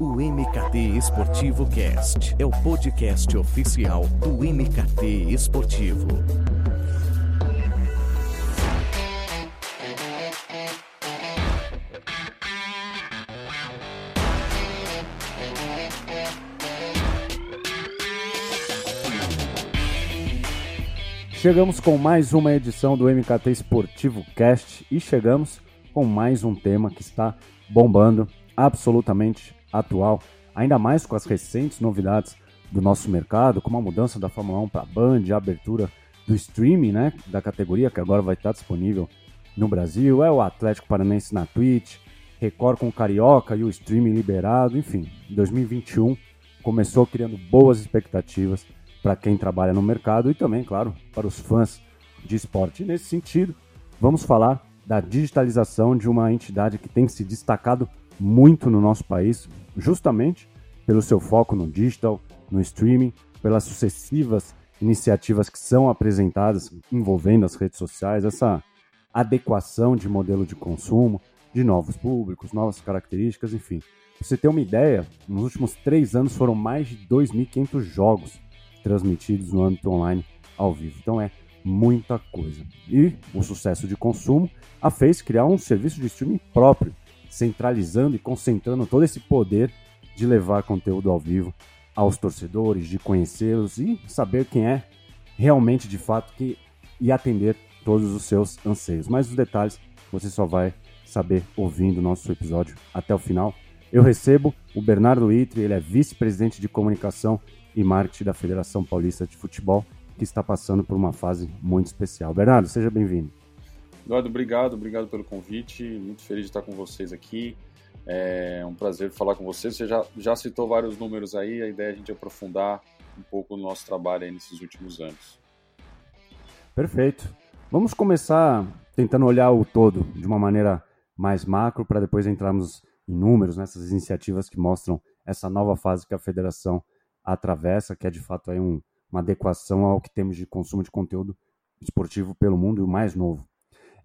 O MKT Esportivo Cast é o podcast oficial do MKT Esportivo. Chegamos com mais uma edição do MKT Esportivo Cast e chegamos com mais um tema que está bombando, absolutamente atual, ainda mais com as recentes novidades do nosso mercado, como a mudança da Fórmula 1 para a Band, a abertura do streaming, né, da categoria que agora vai estar disponível no Brasil, é o Atlético Paranense na Twitch, Record com o Carioca e o streaming liberado, enfim, 2021 começou criando boas expectativas para quem trabalha no mercado e também, claro, para os fãs de esporte. E nesse sentido, vamos falar da digitalização de uma entidade que tem se destacado muito no nosso país, justamente pelo seu foco no digital, no streaming, pelas sucessivas iniciativas que são apresentadas envolvendo as redes sociais, essa adequação de modelo de consumo, de novos públicos, novas características, enfim. Pra você ter uma ideia, nos últimos três anos foram mais de 2.500 jogos transmitidos no âmbito online ao vivo. Então é muita coisa. E o sucesso de consumo a fez criar um serviço de streaming próprio, centralizando e concentrando todo esse poder de levar conteúdo ao vivo aos torcedores, de conhecê-los e saber quem é realmente de fato que e atender todos os seus anseios. Mas os detalhes você só vai saber ouvindo o nosso episódio até o final. Eu recebo o Bernardo Itri, ele é vice-presidente de comunicação e marketing da Federação Paulista de Futebol, que está passando por uma fase muito especial. Bernardo, seja bem-vindo. Eduardo, obrigado, obrigado pelo convite. Muito feliz de estar com vocês aqui. É um prazer falar com vocês. Você já, já citou vários números aí, a ideia é a gente aprofundar um pouco o nosso trabalho aí nesses últimos anos. Perfeito. Vamos começar tentando olhar o todo de uma maneira mais macro para depois entrarmos em números nessas iniciativas que mostram essa nova fase que a federação atravessa, que é de fato aí um, uma adequação ao que temos de consumo de conteúdo esportivo pelo mundo e o mais novo.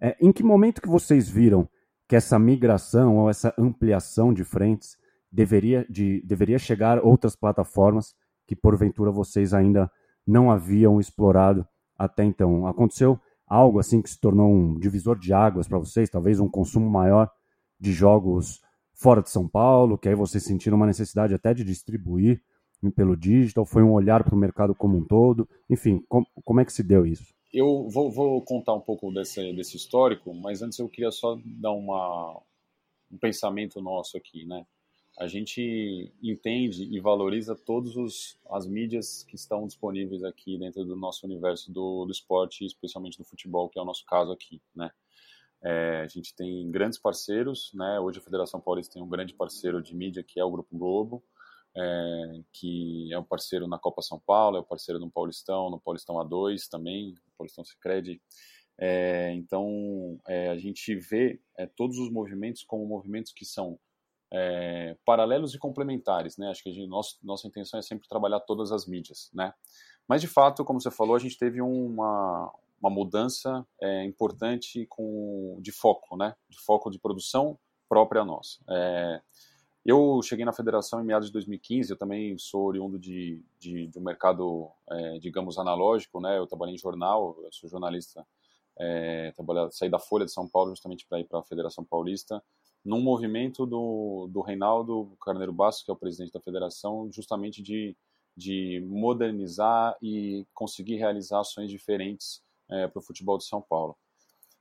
É, em que momento que vocês viram que essa migração ou essa ampliação de frentes deveria, de, deveria chegar outras plataformas que porventura vocês ainda não haviam explorado até então? Aconteceu algo assim que se tornou um divisor de águas para vocês, talvez um consumo maior de jogos fora de São Paulo, que aí vocês sentiram uma necessidade até de distribuir pelo digital? Foi um olhar para o mercado como um todo? Enfim, com, como é que se deu isso? Eu vou, vou, contar um pouco desse, desse histórico, mas antes eu queria só dar uma, um pensamento nosso aqui, né? A gente entende e valoriza todas as mídias que estão disponíveis aqui dentro do nosso universo do, do esporte, especialmente do futebol, que é o nosso caso aqui, né? É, a gente tem grandes parceiros, né? Hoje a Federação Paulista tem um grande parceiro de mídia que é o Grupo Globo, é, que é um parceiro na Copa São Paulo, é um parceiro no Paulistão, no Paulistão A2 também, Paulistão Sicredi. É, então, é, a gente vê é, todos os movimentos como movimentos que são é, paralelos e complementares, né? Acho que a gente, nosso, nossa intenção é sempre trabalhar todas as mídias, né? Mas, de fato, como você falou, a gente teve uma, uma mudança é, importante com, de foco, né? De foco de produção própria nossa. É, eu cheguei na federação em meados de 2015, eu também sou oriundo de, de, de um mercado, é, digamos, analógico, né? Eu trabalhei em jornal, eu sou jornalista, é, saí da Folha de São Paulo justamente para ir para a Federação Paulista, num movimento do, do Reinaldo Carneiro Bastos, que é o presidente da federação, justamente de, de modernizar e conseguir realizar ações diferentes é, para o futebol de São Paulo.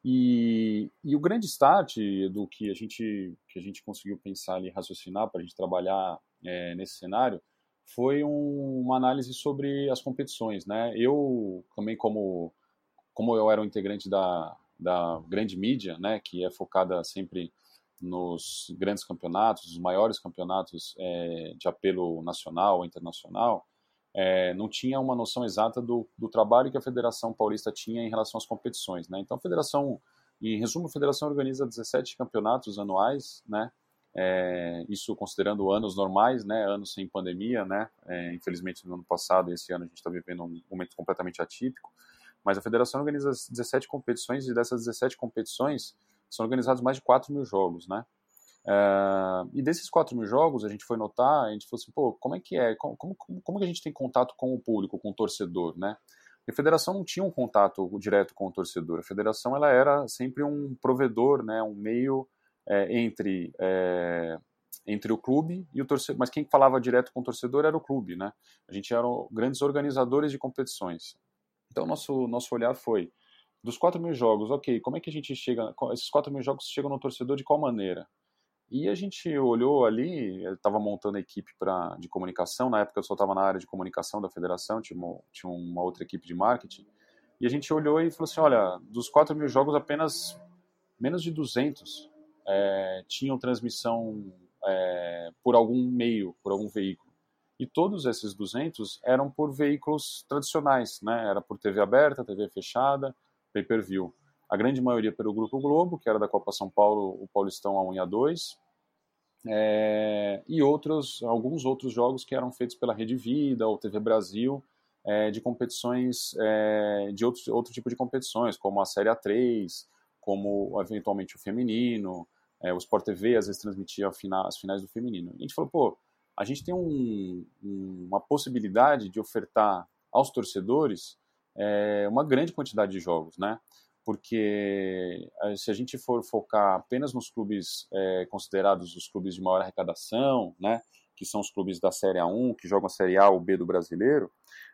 E, e, o grande start do que a gente que a gente conseguiu pensar e raciocinar para a gente trabalhar é, nesse cenário foi um, uma análise sobre as competições, né? Eu também como como eu era um integrante da, da grande mídia, né, que é focada sempre nos grandes campeonatos, os maiores campeonatos é, de apelo nacional internacional, é, não tinha uma noção exata do, do, trabalho que a Federação Paulista tinha em relação às competições. Né? Então, a Federação, em resumo, a Federação organiza 17 campeonatos anuais, né? É, isso considerando anos normais, né? anos sem pandemia. Né? É, infelizmente, no ano passado esse ano a gente está vivendo um momento completamente atípico. Mas a Federação organiza 17 competições e dessas 17 competições são organizados mais de 4 mil jogos. Né? Uh, e desses 4 mil jogos, a gente foi notar, a gente falou assim, pô, como é que é? Como, como, como que a gente tem contato com o público, com o torcedor, né? E a federação não tinha um contato direto com o torcedor. A federação ela era sempre um provedor, né, um meio é, entre é, entre o clube e o torcedor. Mas quem falava direto com o torcedor era o clube, né? A gente era grandes organizadores de competições. Então nosso nosso olhar foi dos 4 mil jogos, ok, como é que a gente chega? Esses 4 mil jogos chegam no torcedor de qual maneira? E a gente olhou ali, estava montando a equipe pra, de comunicação, na época eu só estava na área de comunicação da federação, tinha uma, tinha uma outra equipe de marketing, e a gente olhou e falou assim, olha, dos 4 mil jogos, apenas menos de 200 é, tinham transmissão é, por algum meio, por algum veículo. E todos esses 200 eram por veículos tradicionais, né? Era por TV aberta, TV fechada, pay-per-view. A grande maioria pelo Grupo Globo, que era da Copa São Paulo, o Paulistão a 1 e a 2, é, e outros, alguns outros jogos que eram feitos pela Rede Vida ou TV Brasil, é, de competições, é, de outros, outro tipo de competições, como a Série A3, como eventualmente o feminino, é, o Sport TV às vezes transmitia as finais do feminino. E a gente falou, pô, a gente tem um, uma possibilidade de ofertar aos torcedores é, uma grande quantidade de jogos, né? Porque eh, se a gente for focar apenas nos clubes é, considerados os clubes de maior arrecadação, né, que são os clubes da Série A1, que jogam a Série A ou B do brasileiro,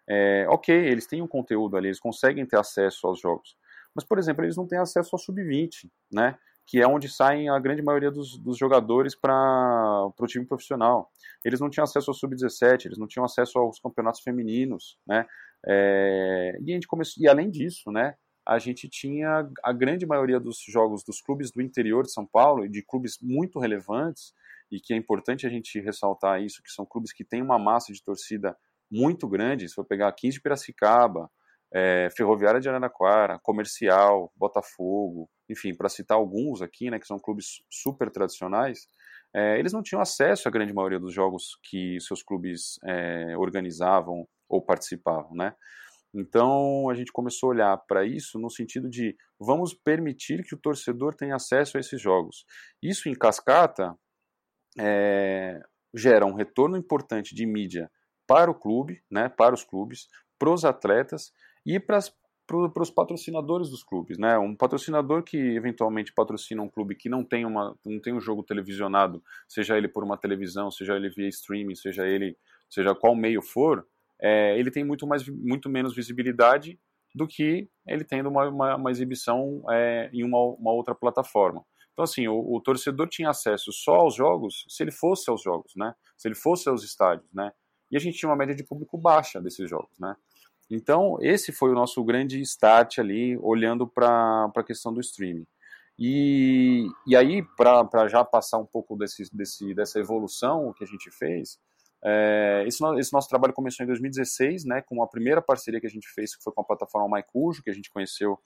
é, ok, eles têm um conteúdo ali, eles conseguem ter acesso aos jogos. Mas, por exemplo, eles não têm acesso ao Sub-20, né, que é onde saem a grande maioria dos, dos jogadores para o time profissional. Eles não tinham acesso ao Sub-17, eles não tinham acesso aos campeonatos femininos, né, é, e, a gente e além disso, né, a gente tinha a grande maioria dos jogos dos clubes do interior de São Paulo e de clubes muito relevantes e que é importante a gente ressaltar isso, que são clubes que têm uma massa de torcida muito grande, se for pegar 15 de Piracicaba, é, Ferroviária de Araraquara, Comercial, Botafogo, enfim, para citar alguns aqui, né, que são clubes super tradicionais, é, eles não tinham acesso à grande maioria dos jogos que seus clubes é, organizavam ou participavam, né? Então a gente começou a olhar para isso no sentido de vamos permitir que o torcedor tenha acesso a esses jogos. Isso em cascata é, gera um retorno importante de mídia para o clube, né, para os clubes, para os atletas e para para os patrocinadores dos clubes, né? Um patrocinador que eventualmente patrocina um clube que não tem uma não tem um jogo televisionado, seja ele por uma televisão, seja ele via streaming, seja ele seja qual meio for, é, ele tem muito, mais, muito menos visibilidade do que ele tendo uma, uma, uma exibição é, em uma, uma, outra plataforma. Então, assim, o, o, torcedor tinha acesso só aos jogos se ele fosse aos jogos, né? Se ele fosse aos estádios, né? E a gente tinha uma média de público baixa desses jogos, né? Então, esse foi o nosso grande start ali, olhando para a questão do streaming. E, e aí, para já passar um pouco desse, desse, dessa evolução que a gente fez, é, esse, esse, nosso trabalho começou em 2016, né, com a primeira parceria que a gente fez, que foi com a plataforma Maicujo, que a gente conheceu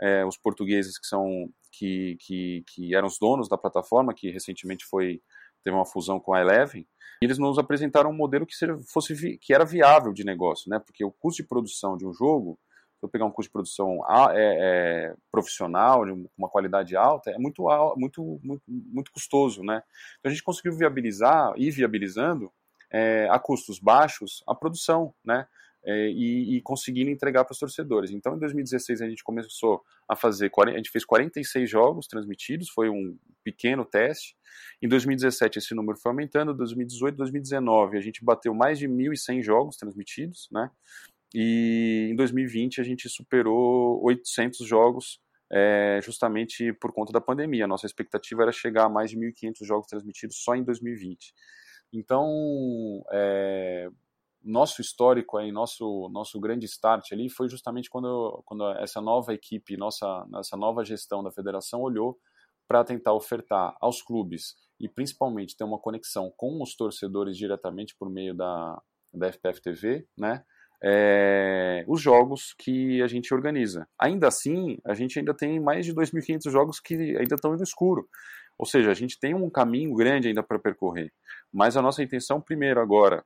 é, os portugueses que são que, que, que, eram os donos da plataforma, que recentemente foi teve uma fusão com a Eleven. E eles nos apresentaram um modelo que, fosse, que era viável de negócio, né, porque o custo de produção de um jogo, se eu pegar um custo de produção é, é, profissional, de uma qualidade alta, é muito, muito, muito, muito custoso, né. Então a gente conseguiu viabilizar, e viabilizando, é, a custos baixos a produção, né? É, e, e, conseguindo entregar para os torcedores. Então, em 2016 a gente começou a fazer, a gente fez 46 jogos transmitidos, foi um pequeno teste. Em 2017 esse número foi aumentando, 2018, 2019 a gente bateu mais de 1.100 jogos transmitidos, né? E em 2020 a gente superou 800 jogos é, justamente por conta da pandemia. Nossa expectativa era chegar a mais de 1.500 jogos transmitidos só em 2020. Então, é, nosso histórico aí, nosso nosso grande start ali foi justamente quando, quando essa nova equipe, nossa essa nova gestão da federação olhou para tentar ofertar aos clubes e principalmente ter uma conexão com os torcedores diretamente por meio da, da FPF TV, né? É, os jogos que a gente organiza. Ainda assim, a gente ainda tem mais de 2.500 jogos que ainda estão no escuro. Ou seja, a gente tem um caminho grande ainda para percorrer. Mas a nossa intenção, primeiro, agora,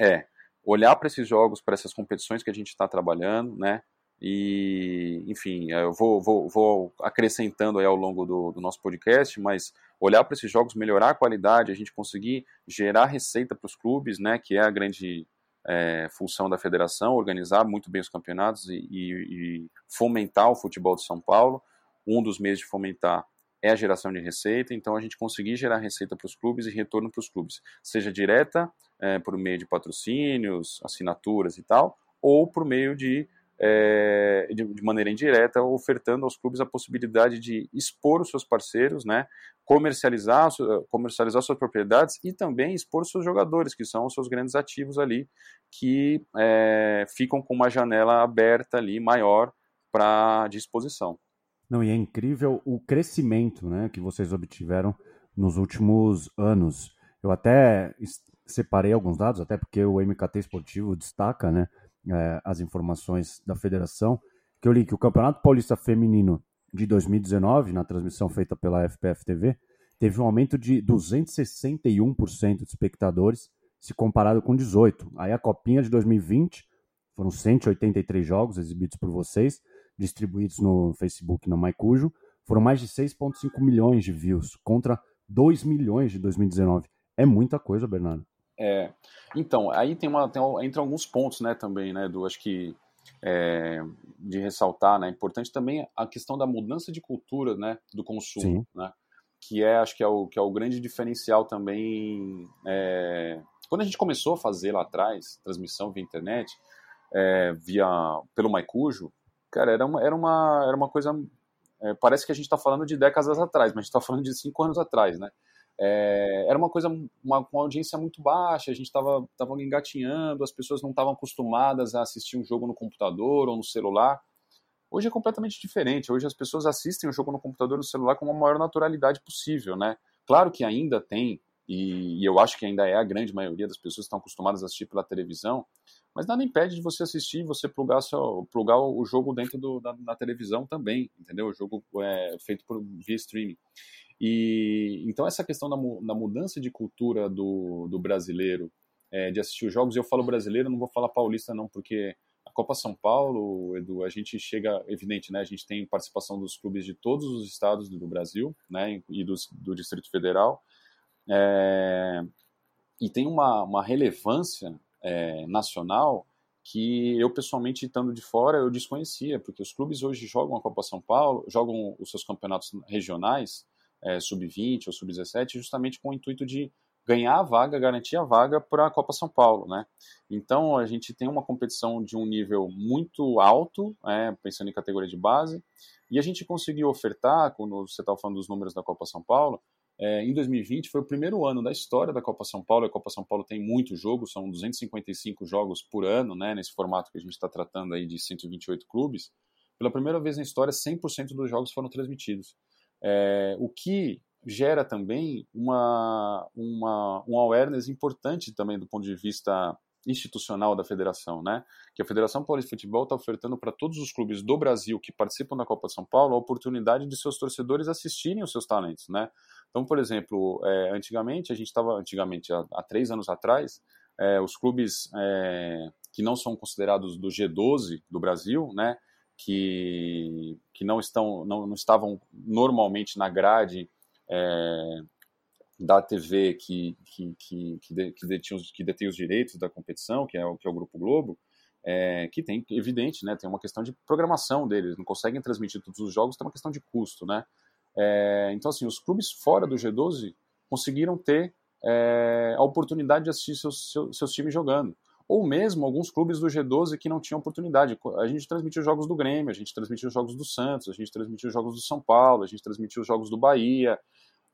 é olhar para esses jogos, para essas competições que a gente está trabalhando, né? E, enfim, eu vou, vou, vou acrescentando aí ao longo do, do, nosso podcast, mas olhar para esses jogos, melhorar a qualidade, a gente conseguir gerar receita para os clubes, né, que é a grande é, função da federação, organizar muito bem os campeonatos e, e, e, fomentar o futebol de São Paulo. Um dos meios de fomentar é a geração de receita, então a gente conseguir gerar receita para os clubes e retorno para os clubes, seja direta, é, por meio de patrocínios, assinaturas e tal, ou por meio de é, de, de, maneira indireta, ofertando aos clubes a possibilidade de expor os seus parceiros, né, comercializar, comercializar suas propriedades e também expor os seus jogadores, que são os seus grandes ativos ali, que é, ficam com uma janela aberta ali maior para disposição. Não, e é incrível o crescimento né, que vocês obtiveram nos últimos anos. Eu até separei alguns dados, até porque o MKT Esportivo destaca né, é, as informações da federação, que eu li que o Campeonato Paulista Feminino de 2019, na transmissão feita pela FPF TV, teve um aumento de 261% de espectadores, se comparado com 18. Aí a Copinha de 2020 foram 183 jogos exibidos por vocês, distribuídos no Facebook e no Maicujo, foram mais de 6,5 milhões de views, contra 2 milhões de 2019. É muita coisa, Bernardo. É, então, aí tem uma, tem, entra alguns pontos, né, também, né, do, acho que, é, de ressaltar, né, importante também a questão da mudança de cultura, né, do consumo, Sim. né, que é, acho que é o, que é o grande diferencial também, é, quando a gente começou a fazer lá atrás, transmissão via internet, é, via, pelo Maicujo, cara, era uma, era uma, era uma coisa, é, parece que a gente está falando de décadas atrás, mas a gente está falando de cinco anos atrás, né, é, era uma coisa, uma, uma, audiência muito baixa, a gente estava tava engatinhando, as pessoas não estavam acostumadas a assistir um jogo no computador ou no celular. Hoje é completamente diferente, hoje as pessoas assistem o jogo no computador ou no celular com a maior naturalidade possível, né? Claro que ainda tem, e, e eu acho que ainda é a grande maioria das pessoas que estão acostumadas a assistir pela televisão, mas nada impede de você assistir, você plugar, seu, plugar o jogo dentro do, da, na televisão também, entendeu? O jogo é feito por, via streaming. E então essa questão da, da mudança de cultura do, do brasileiro é, de assistir os jogos, eu falo brasileiro, não vou falar paulista não, porque a Copa São Paulo, Edu, a gente chega, evidente, né, a gente tem participação dos clubes de todos os estados do Brasil, né, e dos, do Distrito Federal, é, e tem uma, uma relevância é, nacional que eu pessoalmente estando de fora eu desconhecia, porque os clubes hoje jogam a Copa São Paulo, jogam os seus campeonatos regionais é, sub-20 ou sub-17, justamente com o intuito de ganhar a vaga, garantir a vaga para a Copa São Paulo, né? Então a gente tem uma competição de um nível muito alto, é, pensando em categoria de base, e a gente conseguiu ofertar, quando você estava falando dos números da Copa São Paulo, é, em 2020 foi o primeiro ano da história da Copa São Paulo. A Copa São Paulo tem muitos jogos, são 255 jogos por ano, né? Nesse formato que a gente está tratando aí de 128 clubes. Pela primeira vez na história, 100% dos jogos foram transmitidos. É, o que gera também uma, uma, um awareness importante também do ponto de vista institucional da federação, né? Que a Federação Paulista de Futebol está ofertando para todos os clubes do Brasil que participam da Copa São Paulo a oportunidade de seus torcedores assistirem os seus talentos, né? Então, por exemplo, é, antigamente a gente estava, antigamente há, há, três anos atrás, é, os clubes é, que não são considerados do G12 do Brasil, né? que, que não, estão, não, não estavam normalmente na grade é, da TV que, que, que, que, de, que, detinha os, que detém os direitos da competição, que é o, que é o Grupo Globo, é, que tem, evidente, né, tem uma questão de programação deles, não conseguem transmitir todos os jogos, tem uma questão de custo, né? É, então, assim, os clubes fora do G12 conseguiram ter é, a oportunidade de assistir seus, seus, seus times jogando ou mesmo alguns clubes do G12 que não tinham oportunidade. A gente transmitiu jogos do Grêmio, a gente transmitiu jogos do Santos, a gente transmitiu jogos do São Paulo, a gente transmitiu jogos do Bahia,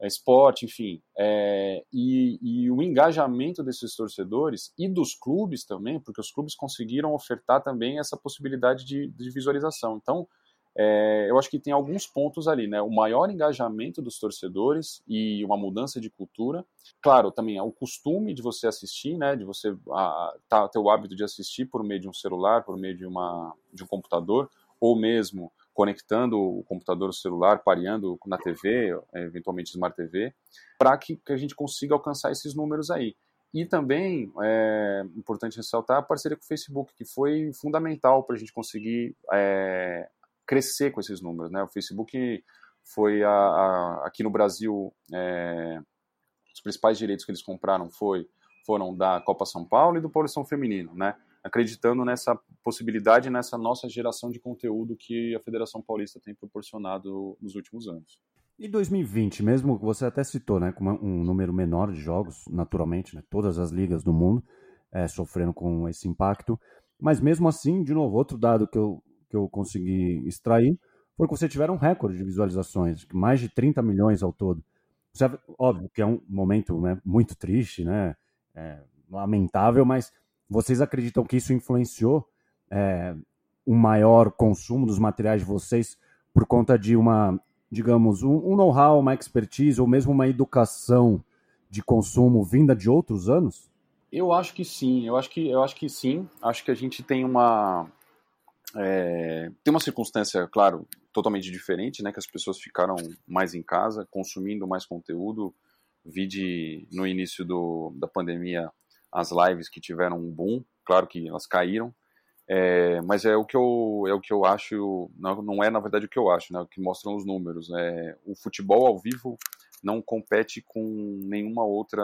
é, esporte, enfim. É, e, e, o engajamento desses torcedores e dos clubes também, porque os clubes conseguiram ofertar também essa possibilidade de, de visualização. Então, é, eu acho que tem alguns pontos ali, né? O maior engajamento dos torcedores e uma mudança de cultura. Claro, também é o costume de você assistir, né? De você a, tá, ter o hábito de assistir por meio de um celular, por meio de, uma, de um computador, ou mesmo conectando o computador o celular, pareando na TV, eventualmente Smart TV, para que, que a gente consiga alcançar esses números aí. E também é importante ressaltar a parceria com o Facebook, que foi fundamental para a gente conseguir é, crescer com esses números, né? O Facebook foi a, a, aqui no Brasil, é, os principais direitos que eles compraram foi, foram da Copa São Paulo e do Paulistão Feminino, né? Acreditando nessa possibilidade, nessa nossa geração de conteúdo que a Federação Paulista tem proporcionado nos últimos anos. E 2020, mesmo você até citou, né, com um número menor de jogos, naturalmente, né, todas as ligas do mundo é, sofrendo com esse impacto, mas mesmo assim, de novo, outro dado que eu, que eu consegui extrair foi que você tiveram um recorde de visualizações, mais de 30 milhões ao todo. Você, óbvio que é um momento né, muito triste, né, é, lamentável, mas vocês acreditam que isso influenciou é, um maior consumo dos materiais de vocês por conta de uma, digamos, um, um know-how, uma expertise ou mesmo uma educação de consumo vinda de outros anos? Eu acho que sim, eu acho que, eu acho que sim. Acho que a gente tem uma, é, tem uma circunstância, claro, totalmente diferente, né? Que as pessoas ficaram mais em casa, consumindo mais conteúdo. Vi de, no início do, da pandemia as lives que tiveram um boom, claro que elas caíram, é, mas é o que eu é o que eu acho, não, não é na verdade o que eu acho, né? O que mostram os números. Né? O futebol ao vivo não compete com nenhuma outra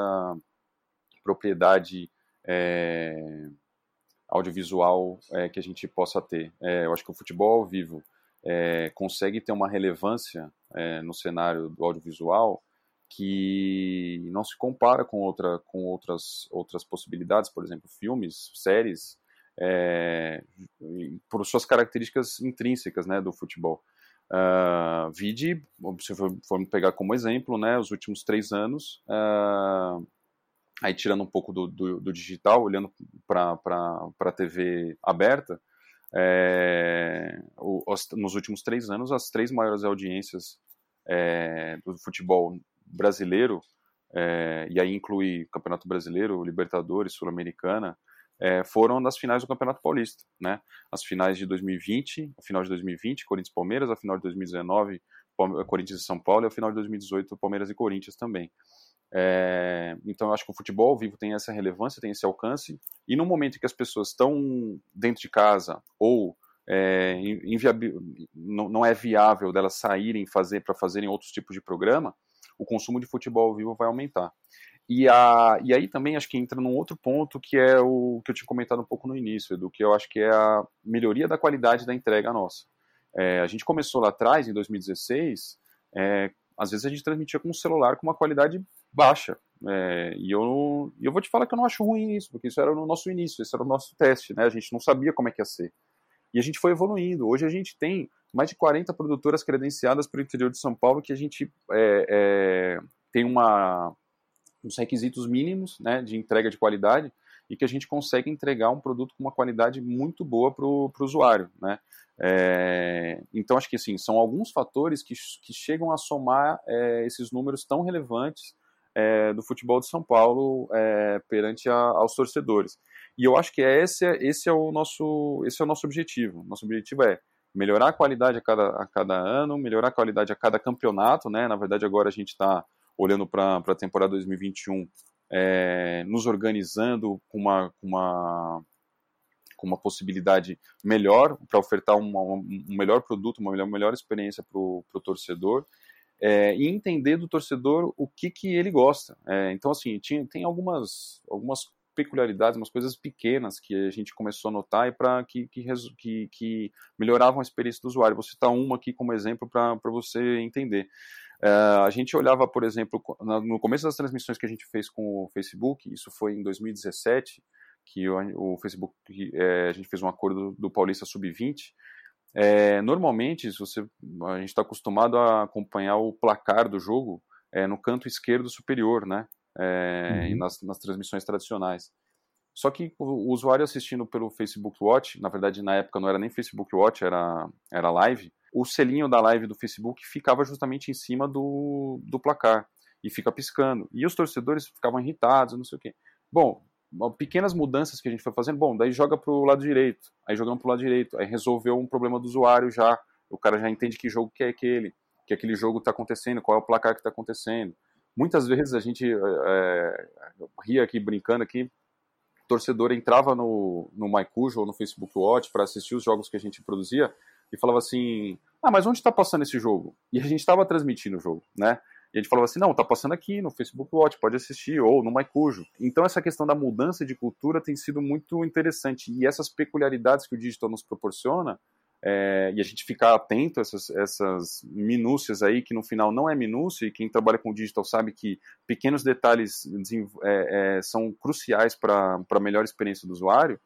propriedade é, audiovisual é, que a gente possa ter. É, eu acho que o futebol ao vivo é, consegue ter uma relevância é, no cenário do audiovisual que não se compara com, outra, com outras, outras possibilidades, por exemplo, filmes, séries, é, por suas características intrínsecas né, do futebol. Uh, vide, se formos pegar como exemplo, né, os últimos três anos, uh, aí tirando um pouco do, do, do digital, olhando para a TV aberta, é, o, os, nos últimos três anos, as três maiores audiências é, do futebol brasileiro, é, e aí inclui Campeonato Brasileiro, Libertadores, Sul-Americana, é, foram nas finais do Campeonato Paulista, né? As finais de 2020, a final de 2020, Corinthians Palmeiras, a final de 2019, Corinthians e São Paulo, e a final de 2018, Palmeiras e Corinthians também. É, então eu acho que o futebol ao vivo tem essa relevância, tem esse alcance, e no momento em que as pessoas estão dentro de casa ou é, não, não, é viável delas saírem fazer para fazerem outros tipos de programa, o consumo de futebol ao vivo vai aumentar. E, a, e aí também acho que entra num outro ponto que é o que eu tinha comentado um pouco no início, do que eu acho que é a melhoria da qualidade da entrega nossa. É, a gente começou lá atrás, em 2016, é, às vezes a gente transmitia com um celular com uma qualidade baixa. É, e eu, eu vou te falar que eu não acho ruim isso, porque isso era no nosso início, esse era o nosso teste, né? A gente não sabia como é que ia ser. E a gente foi evoluindo. Hoje a gente tem mais de 40 produtoras credenciadas para o interior de São Paulo que a gente é, é, tem uma, uns requisitos mínimos né, de entrega de qualidade e que a gente consegue entregar um produto com uma qualidade muito boa para o usuário. Né? É, então, acho que assim, são alguns fatores que, que chegam a somar é, esses números tão relevantes é, do futebol de São Paulo é, perante a, aos torcedores. E eu acho que esse, é, esse, é o nosso, esse é o nosso objetivo. Nosso objetivo é melhorar a qualidade a cada, a cada ano, melhorar a qualidade a cada campeonato. Né? Na verdade, agora a gente está olhando para a temporada 2021, é, nos organizando com uma, com uma, com uma possibilidade melhor para ofertar uma, um melhor produto, uma melhor, melhor experiência para o torcedor é, e entender do torcedor o que, que ele gosta. É, então, assim, tinha, tem algumas, algumas peculiaridades, umas coisas pequenas que a gente começou a notar e para que, que, que, melhoravam a experiência do usuário. Vou citar uma aqui como exemplo para você entender. É, a gente olhava, por exemplo, no começo das transmissões que a gente fez com o Facebook, isso foi em 2017, que o, o Facebook, é, a gente fez um acordo do Paulista Sub-20, é, normalmente, se você, a gente está acostumado a acompanhar o placar do jogo é, no canto esquerdo superior, né? É, uhum. nas, nas, transmissões tradicionais. Só que o, o, usuário assistindo pelo Facebook Watch, na verdade na época não era nem Facebook Watch, era, era live, o selinho da live do Facebook ficava justamente em cima do, do placar e fica piscando. E os torcedores ficavam irritados, não sei o quê. Bom, pequenas mudanças que a gente foi fazendo, bom, daí joga para o lado direito, aí jogamos para o lado direito, aí resolveu um problema do usuário já, o cara já entende que jogo que é aquele, que aquele jogo está acontecendo, qual é o placar que está acontecendo. Muitas vezes a gente é, ria aqui, brincando aqui, torcedor entrava no, no MyCujo ou no Facebook Watch para assistir os jogos que a gente produzia, e falava assim: ah, mas onde está passando esse jogo? E a gente estava transmitindo o jogo, né? E a gente falava assim, não, tá passando aqui no Facebook Watch, pode assistir, ou no MyCujo. Então essa questão da mudança de cultura tem sido muito interessante. E essas peculiaridades que o digital nos proporciona, é, e a gente ficar atento a essas, essas minúcias aí, que no final não é minúcia, e quem trabalha com digital sabe que pequenos detalhes é, é, são cruciais para a melhor experiência do usuário,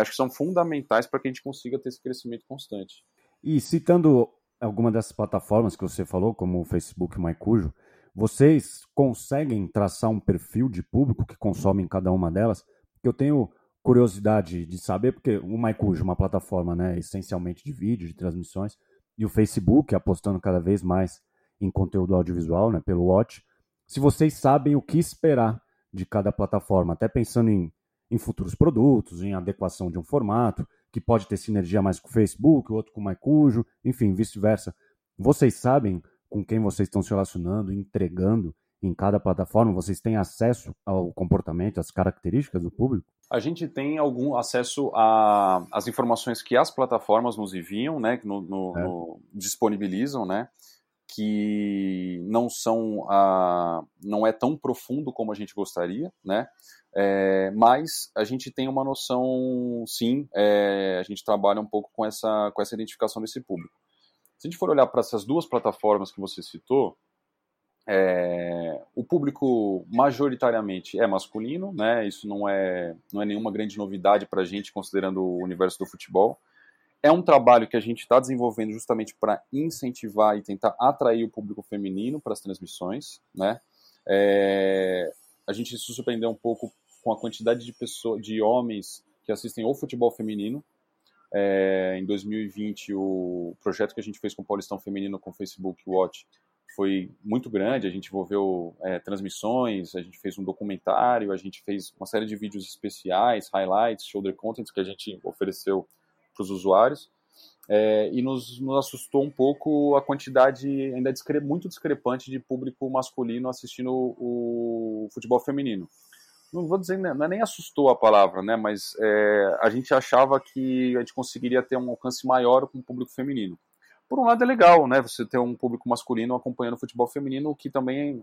acho que são fundamentais para que a gente consiga ter esse crescimento constante. E citando alguma dessas plataformas que você falou, como o Facebook o MyCujo, vocês conseguem traçar um perfil de público que consome em cada uma delas? Eu tenho curiosidade de saber, porque o MyCujo é uma plataforma né, essencialmente de vídeo, de transmissões, e o Facebook apostando cada vez mais em conteúdo audiovisual, né, pelo Watch. Se vocês sabem o que esperar de cada plataforma, até pensando em, em futuros produtos, em adequação de um formato, que pode ter sinergia mais com o Facebook, o outro com o MyCujo, enfim, vice-versa. Vocês sabem com quem vocês estão se relacionando, entregando em cada plataforma? Vocês têm acesso ao comportamento, às características do público? A gente tem algum acesso às informações que as plataformas nos enviam, né, que no, no, é. no, disponibilizam, né, que não são a, não é tão profundo como a gente gostaria, né, é, mas a gente tem uma noção, sim, é, a gente trabalha um pouco com essa, com essa identificação desse público. Se a gente for olhar para essas duas plataformas que você citou, é, o público majoritariamente é masculino, né? Isso não é, não é nenhuma grande novidade para a gente, considerando o universo do futebol. É um trabalho que a gente está desenvolvendo justamente para incentivar e tentar atrair o público feminino para as transmissões, né? É, a gente se surpreendeu um pouco com a quantidade de pessoas, de homens que assistem o futebol feminino. É, em 2020, o projeto que a gente fez com o Paulistão Feminino com o Facebook Watch foi muito grande. A gente envolveu é, transmissões, a gente fez um documentário, a gente fez uma série de vídeos especiais, highlights, shoulder contents que a gente ofereceu para os usuários. É, e nos, nos, assustou um pouco a quantidade ainda discre muito discrepante de público masculino assistindo o, o futebol feminino não vou dizer, não é nem assustou a palavra, né? Mas é, a gente achava que a gente conseguiria ter um alcance maior com o público feminino. Por um lado é legal, né? Você ter um público masculino acompanhando o futebol feminino, o que também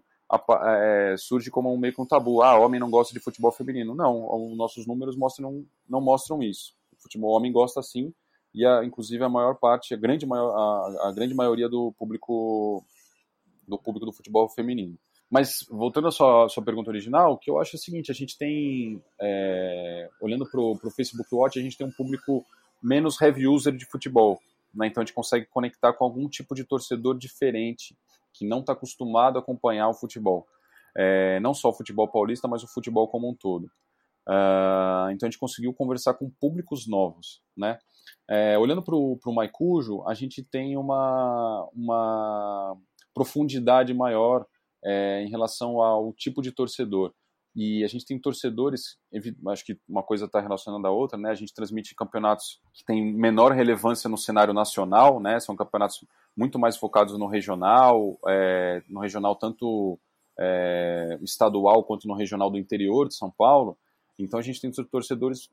é, surge como um meio que um tabu. Ah, homem não gosta de futebol feminino. Não, os nossos números mostram, não mostram isso. Futebol homem gosta sim, e a, inclusive a maior parte, a grande, maior, a, a grande maioria do público do público do futebol feminino. Mas voltando à sua, sua pergunta original, o que eu acho é o seguinte: a gente tem, é, olhando para o Facebook Watch, a gente tem um público menos heavy user de futebol. Né? Então a gente consegue conectar com algum tipo de torcedor diferente que não está acostumado a acompanhar o futebol. É, não só o futebol paulista, mas o futebol como um todo. Uh, então a gente conseguiu conversar com públicos novos. Né? É, olhando para o Maicujo, a gente tem uma, uma profundidade maior é, em relação ao tipo de torcedor. E a gente tem torcedores, acho que uma coisa está relacionando à outra, né? A gente transmite campeonatos que têm menor relevância no cenário nacional, né? São campeonatos muito mais focados no regional, é, no regional tanto é, estadual quanto no regional do interior de São Paulo. Então a gente tem torcedores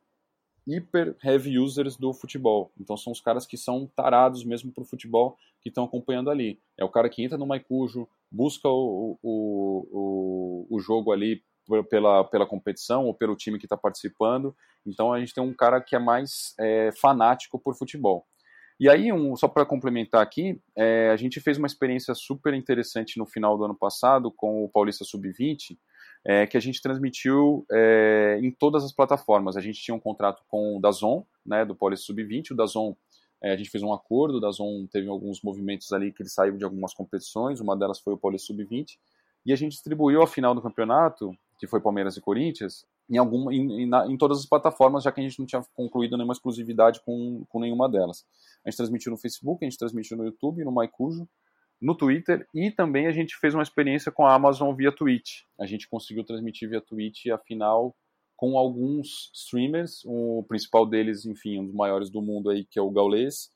hiper heavy users do futebol. Então são os caras que são tarados mesmo pro futebol que estão acompanhando ali. É o cara que entra no Maicujo, busca o, o, o, o jogo ali pela, pela competição ou pelo time que está participando. Então a gente tem um cara que é mais é, fanático por futebol. E aí, um, só para complementar aqui, é, a gente fez uma experiência super interessante no final do ano passado com o Paulista Sub-20, é, que a gente transmitiu é, em todas as plataformas. A gente tinha um contrato com o Dazon, né, do Paulista Sub-20, o Dazon é, a gente fez um acordo, o Dazon teve alguns movimentos ali que ele saiu de algumas competições, uma delas foi o Paulista Sub-20, e a gente distribuiu a final do campeonato, que foi Palmeiras e Corinthians, em, em, em, em, todas as plataformas, já que a gente não tinha concluído nenhuma exclusividade com, com nenhuma delas. A gente transmitiu no Facebook, a gente transmitiu no YouTube, no MyCujo, no Twitter e também a gente fez uma experiência com a Amazon via Twitch. A gente conseguiu transmitir via Twitch a final com alguns streamers, o principal deles, enfim, um dos maiores do mundo aí, que é o Gaules.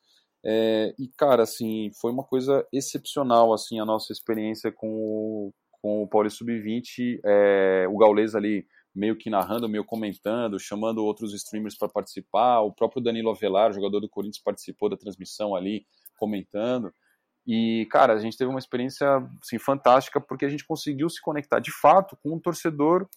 É, e, cara, assim, foi uma coisa excepcional, assim, a nossa experiência com o, com o Paulista Sub-20. É, o Gaules ali meio que narrando, meio comentando, chamando outros streamers para participar. O próprio Danilo Avelar, jogador do Corinthians, participou da transmissão ali, comentando. E, cara, a gente teve uma experiência assim, fantástica porque a gente conseguiu se conectar de fato com um torcedor,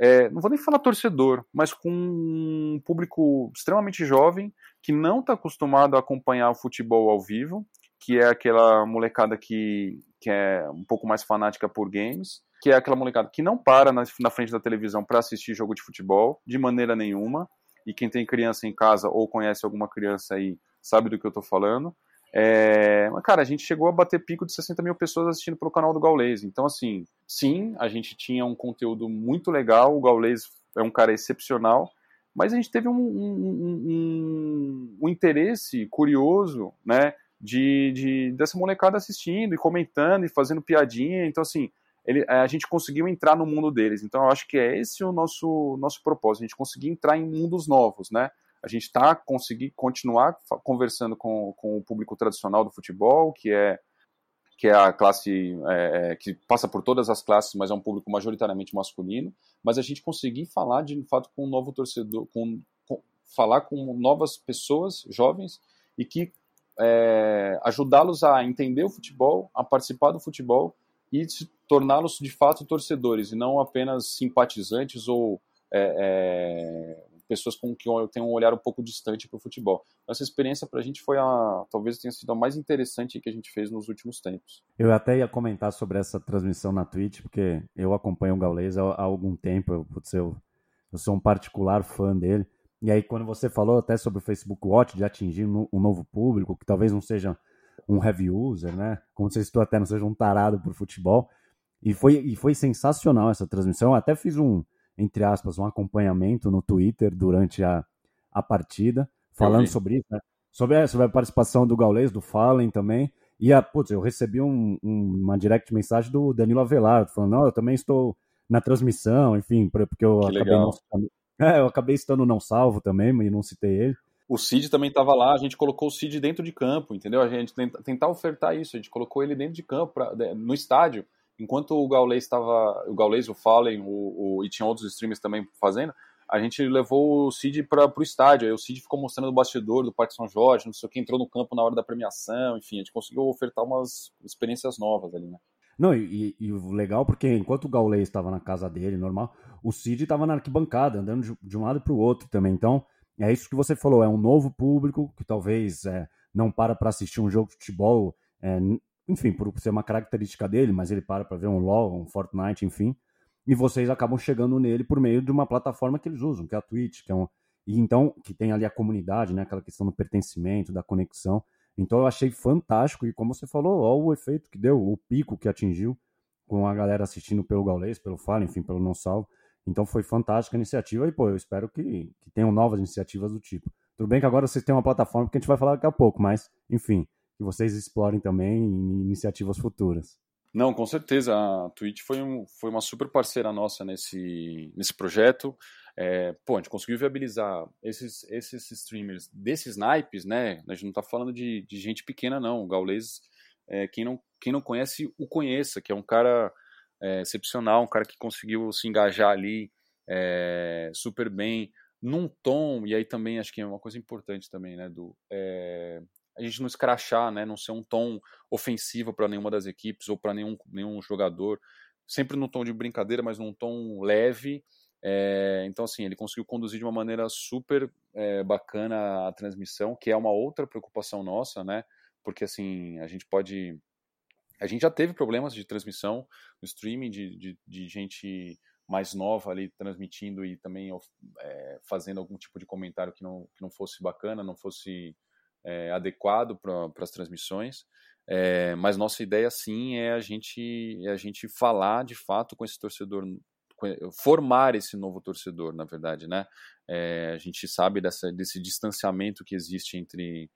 é, não vou nem falar torcedor, mas com um público extremamente jovem que não está acostumado a acompanhar o futebol ao vivo, que é aquela molecada que, que é um pouco mais fanática por games, que é aquela molecada que não para na, na frente da televisão para assistir jogo de futebol de maneira nenhuma. E quem tem criança em casa ou conhece alguma criança aí sabe do que eu estou falando. É, cara, a gente chegou a bater pico de 60 mil pessoas assistindo pelo canal do Gaulês. Então, assim, sim, a gente tinha um conteúdo muito legal. O Gaulês é um cara excepcional. Mas a gente teve um, um, um, um interesse curioso, né? De, de, dessa molecada assistindo e comentando e fazendo piadinha. Então, assim, ele, a gente conseguiu entrar no mundo deles. Então, eu acho que é esse o nosso, nosso propósito, a gente conseguir entrar em mundos novos, né? A gente está conseguir continuar conversando com, com o público tradicional do futebol, que é que é a classe é, é, que passa por todas as classes, mas é um público majoritariamente masculino, mas a gente conseguir falar de, de fato com um novo torcedor, com, com falar com novas pessoas jovens e que é, ajudá-los a entender o futebol, a participar do futebol e torná-los de fato torcedores e não apenas simpatizantes ou é, é, pessoas com que eu tenho um olhar um pouco distante para o futebol. Essa experiência para a gente foi a, talvez tenha sido a mais interessante que a gente fez nos últimos tempos. Eu até ia comentar sobre essa transmissão na Twitch, porque eu acompanho o Gaules há, há algum tempo, eu, putz, eu, eu sou um particular fã dele. E aí, quando você falou até sobre o Facebook Watch, de atingir um novo público, que talvez não seja um heavy user, né? Como você citou até, não seja um tarado por futebol. E foi, e foi sensacional essa transmissão. Eu até fiz um, entre aspas, um acompanhamento no Twitter durante a, a partida, falando sobre isso, né? Sobre, é, sobre a participação do Gaules, do Fallen também. E, a, putz, eu recebi um, um, uma direct mensagem do Danilo Avelar, falando, não, eu também estou na transmissão, enfim, porque eu que acabei não, é, eu acabei estando não salvo também, e não citei ele. O Cid também estava lá, a gente colocou o Cid dentro de campo, entendeu? A gente tenta, tentar ofertar isso, a gente colocou ele dentro de campo, pra, no estádio, enquanto o Gaules estava, o Gaules, o Fallen, o, o, e tinha outros streamers também fazendo, a gente levou o Cid para o estádio. Aí o Cid ficou mostrando o bastidor do Parque São Jorge, não sei o que, entrou no campo na hora da premiação, enfim, a gente conseguiu ofertar umas experiências novas ali, né? Não, e, e legal porque enquanto o Gaules estava na casa dele, normal, o Cid estava na arquibancada, andando de, de um lado para o outro também. Então, é isso que você falou, é um novo público que talvez é, não para para assistir um jogo de futebol, é, enfim, por ser uma característica dele, mas ele para para ver um LoL, um Fortnite, enfim, e vocês acabam chegando nele por meio de uma plataforma que eles usam, que é a Twitch, que é um, e então que tem ali a comunidade, né, aquela questão do pertencimento, da conexão. Então eu achei fantástico e como você falou, olha o efeito que deu, o pico que atingiu com a galera assistindo pelo Gaulês, pelo Fala, enfim, pelo Não Salvo. Então foi fantástica a iniciativa e, pô, eu espero que, que tenham novas iniciativas do tipo. Tudo bem que agora vocês têm uma plataforma que a gente vai falar daqui a pouco, mas, enfim, que vocês explorem também em iniciativas futuras. Não, com certeza. A Twitch foi, um, foi uma super parceira nossa nesse, nesse projeto. É, pô, a gente conseguiu viabilizar esses, esses streamers desses naipes, né? A gente não está falando de, de gente pequena, não. O Gaules, é, quem, não, quem não conhece, o conheça, que é um cara é, excepcional, um cara que conseguiu se engajar ali é, super bem, num tom, e aí também acho que é uma coisa importante também, né, do é, a gente não escrachar, né, não ser um tom ofensivo para nenhuma das equipes ou para nenhum, nenhum jogador, sempre num tom de brincadeira, mas num tom leve, é, então, assim, ele conseguiu conduzir de uma maneira super é, bacana a transmissão, que é uma outra preocupação nossa, né? Porque, assim, a gente pode a gente já teve problemas de transmissão no streaming, de, de, de gente mais nova ali transmitindo e também é, fazendo algum tipo de comentário que não, que não fosse bacana, não fosse é, adequado para as transmissões. É, mas nossa ideia sim é a gente é a gente falar de fato com esse torcedor formar esse novo torcedor na verdade né é, a gente sabe dessa, desse distanciamento que existe entre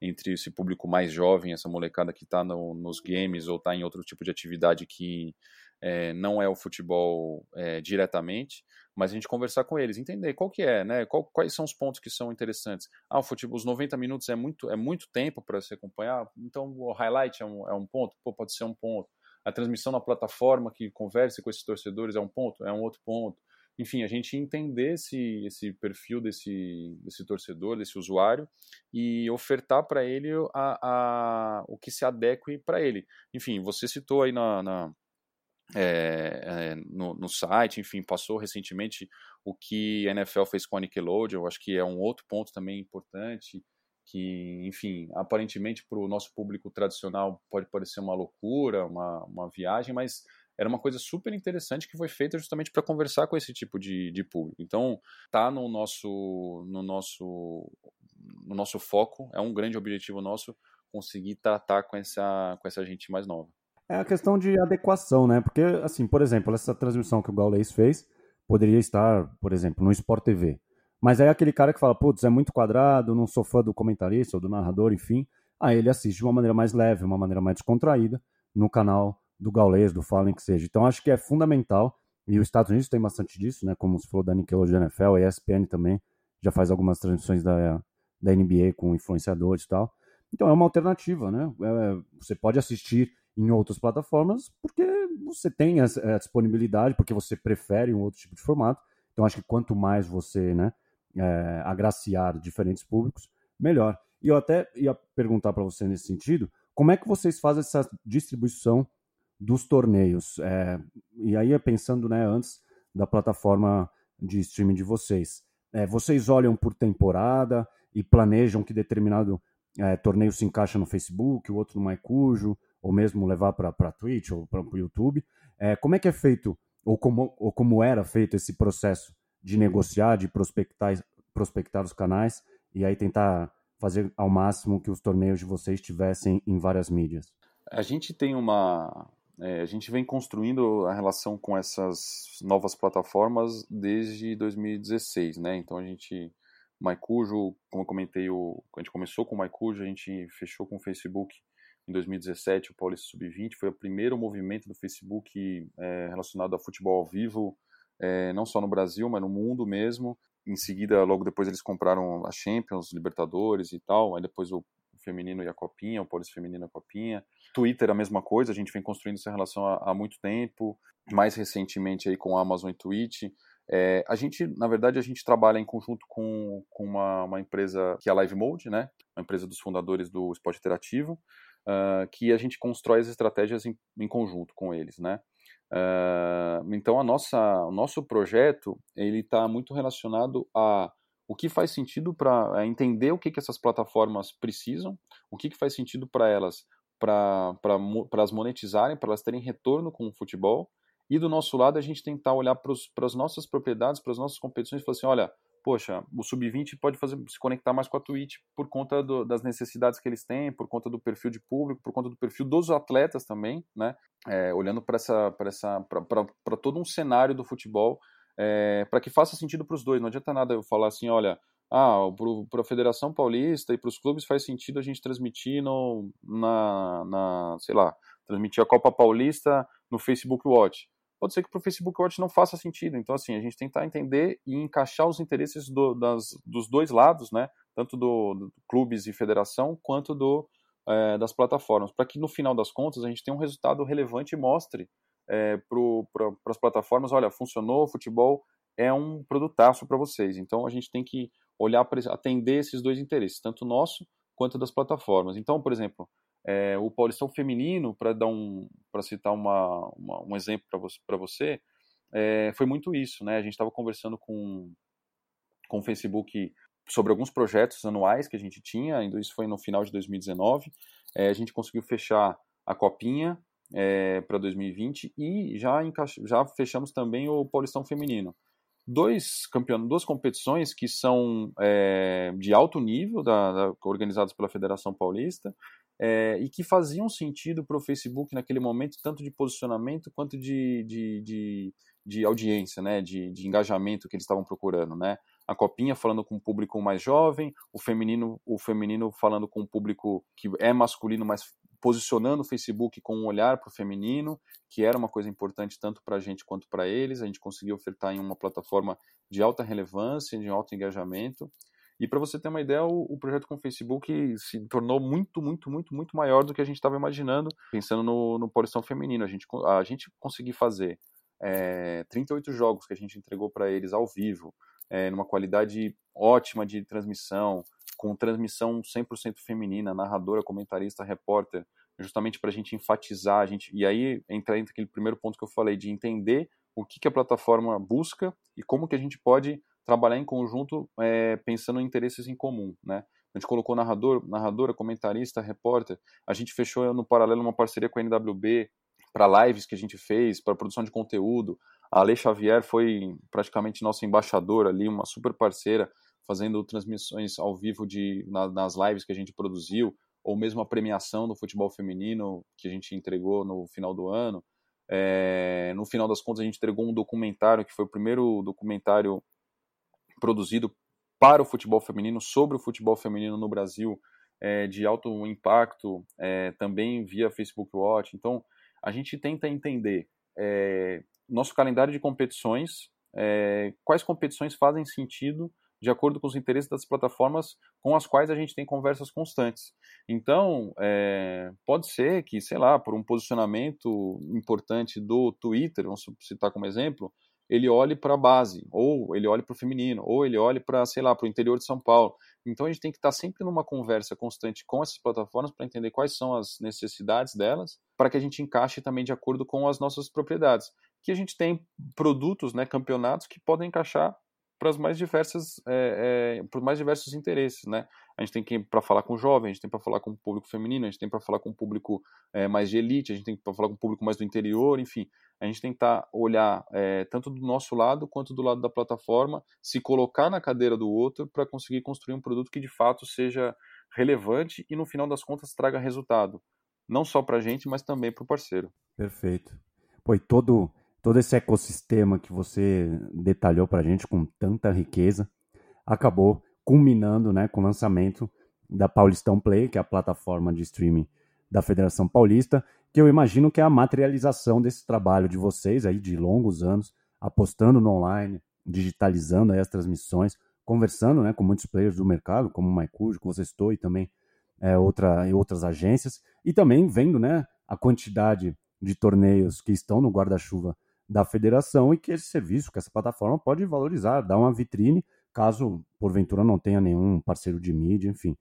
entre esse público mais jovem, essa molecada que está no, nos games ou está em outro tipo de atividade que é, não é o futebol é, diretamente, mas a gente conversar com eles, entender qual que é, né? Qual, quais são os pontos que são interessantes. Ah, o futebol, os 90 minutos é muito, é muito tempo para se acompanhar, então o highlight é um, é um ponto, Pô, pode ser um ponto. A transmissão na plataforma que converse com esses torcedores é um ponto, é um outro ponto. enfim, a gente entender esse, esse perfil desse, desse torcedor, desse usuário e ofertar para ele a, a, o que se adeque para ele. Enfim, você citou aí na, na é, é, no, no, site, enfim, passou recentemente o que a NFL fez com a Nickelodeon, eu acho que é um outro ponto também importante, que, enfim, aparentemente para o nosso público tradicional pode parecer uma loucura, uma, uma viagem, mas era uma coisa super interessante que foi feita justamente para conversar com esse tipo de, de público. Então, tá no nosso, no nosso, no nosso foco, é um grande objetivo nosso conseguir tratar com essa, com essa gente mais nova. É a questão de adequação, né? Porque, assim, por exemplo, essa transmissão que o Gaules fez poderia estar, por exemplo, no Sport TV. Mas aí aquele cara que fala, putz, é muito quadrado, não sou fã do comentarista ou do narrador, enfim. Aí ele assiste de uma maneira mais leve, uma maneira mais descontraída, no canal do Gaules, do Fallen, que seja. Então acho que é fundamental, e os Estados Unidos tem bastante disso, né? Como se falou da Nickelodeon NFL, a ESPN também já faz algumas transmissões da, da NBA com influenciadores e tal. Então é uma alternativa, né? É, você pode assistir em outras plataformas, porque você tem a, a, disponibilidade, porque você prefere um outro tipo de formato. Então, acho que quanto mais você né, é, agraciar diferentes públicos, melhor. E eu até ia perguntar para você nesse sentido, como é que vocês fazem essa distribuição dos torneios? É, e aí, pensando né, antes da plataforma de streaming de vocês, é, vocês olham por temporada e planejam que determinado é, torneio se encaixa no Facebook, o outro no MyCujo, ou mesmo levar para Twitch ou para o YouTube. É, como é que é feito, ou como, ou como era feito esse processo de negociar, de prospectar, prospectar os canais e aí tentar fazer ao máximo que os torneios de vocês estivessem em várias mídias? A gente tem uma. É, a gente vem construindo a relação com essas novas plataformas desde 2016, né? Então a gente. Maicujo, como eu comentei, o, a gente começou com o Maicujo, a gente fechou com o Facebook em 2017, o Paulista Sub-20 foi o primeiro movimento do Facebook é, relacionado a futebol ao vivo, é, não só no Brasil, mas no mundo mesmo. Em seguida, logo depois, eles compraram a Champions, Libertadores e tal. Aí depois o feminino e a Copinha, o Paulista Feminino e a Copinha. Twitter, a mesma coisa, a gente vem construindo essa relação há, há muito tempo. Mais recentemente aí com a Amazon e Twitch. É, a gente, na verdade, a gente trabalha em conjunto com, com uma, uma empresa que é a Live Mode, né? Uma empresa dos fundadores do Esporte Interativo uh, que a gente constrói as estratégias em, em conjunto com eles, né? Uh, então a nossa, o nosso projeto ele está muito relacionado a o que faz sentido para entender o que, que essas plataformas precisam, o que, que faz sentido para elas para as monetizarem, para elas terem retorno com o futebol, e do nosso lado a gente tentar olhar para as nossas propriedades, para as nossas competições e falar assim, olha, poxa, o sub-20 pode fazer, se conectar mais com a Twitch por conta do, das necessidades que eles têm, por conta do perfil de público, por conta do perfil dos atletas também, né? É, olhando para essa, para essa, para todo um cenário do futebol, é, para que faça sentido para os dois. Não adianta nada eu falar assim, olha, ah, para a Federação Paulista e para os clubes faz sentido a gente transmitir no, na, na, sei lá, transmitir a Copa Paulista no Facebook Watch pode ser que para o Facebook Watch não faça sentido. Então, assim, a gente tentar entender e encaixar os interesses do, das, dos dois lados, né? Tanto do, do clubes e federação, quanto do, é, das plataformas, para que no final das contas a gente tenha um resultado relevante e mostre é, para as plataformas, olha, funcionou, o futebol é um produtaço para vocês. Então a gente tem que olhar para atender esses dois interesses, tanto nosso quanto das plataformas. Então, por exemplo, é, o Paulistão Feminino, para dar um, para citar uma, uma, um exemplo para você, é, foi muito isso, né? A gente estava conversando com, com o Facebook sobre alguns projetos anuais que a gente tinha, isso foi no final de 2019. É, a gente conseguiu fechar a Copinha é, para 2020 e já, já fechamos também o Paulistão Feminino. Dois campeonatos, duas competições que são é, de alto nível, da, da, organizadas pela Federação Paulista, é, e que faziam sentido para o Facebook naquele momento, tanto de posicionamento quanto de, de, de, de audiência, né, de, de engajamento que eles estavam procurando, né? A copinha falando com um público mais jovem, o feminino, o feminino falando com um público que é masculino, mas posicionando o Facebook com um olhar para o feminino, que era uma coisa importante tanto para a gente quanto para eles. A gente conseguiu ofertar em uma plataforma de alta relevância, de alto engajamento. E para você ter uma ideia, o, o, projeto com o Facebook se tornou muito, muito, muito, muito maior do que a gente estava imaginando, pensando no, no Paulistão Feminino. A gente, a gente conseguiu fazer é, 38 jogos que a gente entregou para eles ao vivo, é, numa qualidade ótima de transmissão, com transmissão 100% feminina, narradora, comentarista, repórter, justamente para a gente enfatizar, a gente, e aí entra naquele primeiro ponto que eu falei, de entender o que, que a plataforma busca e como que a gente pode trabalhar em conjunto é, pensando em interesses em comum, né? A gente colocou narrador, narradora, comentarista, repórter. A gente fechou no paralelo uma parceria com a NWB para lives que a gente fez, para produção de conteúdo. A Ale Xavier foi praticamente nossa embaixadora ali, uma super parceira, fazendo transmissões ao vivo de, na, nas lives que a gente produziu, ou mesmo a premiação do futebol feminino que a gente entregou no final do ano. É, no final das contas, a gente entregou um documentário que foi o primeiro documentário produzido para o futebol feminino, sobre o futebol feminino no Brasil, é, de alto impacto, é, também via Facebook Watch. Então, a gente tenta entender é, nosso calendário de competições, é, quais competições fazem sentido de acordo com os interesses das plataformas com as quais a gente tem conversas constantes. Então, é, pode ser que, sei lá, por um posicionamento importante do Twitter, vamos citar como exemplo, ele olhe para a base, ou ele olhe para o feminino, ou ele olhe para, sei lá, para o interior de São Paulo. Então a gente tem que estar tá sempre numa conversa constante com essas plataformas para entender quais são as necessidades delas, para que a gente encaixe também de acordo com as nossas propriedades. Que a gente tem produtos, né, campeonatos que podem encaixar para as mais diversas, é, é, para os mais diversos interesses, né? A gente tem que para falar com jovens, a gente tem para falar com o público feminino, a gente tem para falar com o público é, mais de elite, a gente tem para falar com o público mais do interior, enfim, a gente tentar olhar é, tanto do nosso lado quanto do lado da plataforma, se colocar na cadeira do outro para conseguir construir um produto que de fato seja relevante e no final das contas traga resultado, não só para a gente, mas também para o parceiro. Perfeito. E todo todo esse ecossistema que você detalhou para a gente com tanta riqueza acabou culminando né, com o lançamento da Paulistão Play, que é a plataforma de streaming da Federação Paulista, que eu imagino que é a materialização desse trabalho de vocês aí de longos anos, apostando no online, digitalizando as transmissões, conversando né, com muitos players do mercado, como o Maicujo, que você estou, e também é, outra, e outras agências, e também vendo né, a quantidade de torneios que estão no guarda-chuva da federação e que esse serviço, que essa plataforma pode valorizar, dar uma vitrine, caso porventura não tenha nenhum parceiro de mídia, enfim.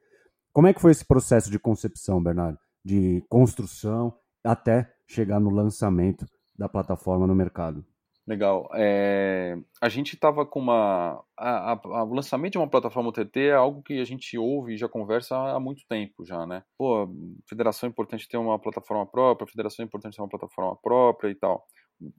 Como é que foi esse processo de concepção, Bernardo? De construção até chegar no lançamento da plataforma no mercado? Legal. É, a gente estava com uma. A, a, o lançamento de uma plataforma OTT é algo que a gente ouve e já conversa há muito tempo já, né? Pô, federação é importante ter uma plataforma própria, federação é importante ter uma plataforma própria e tal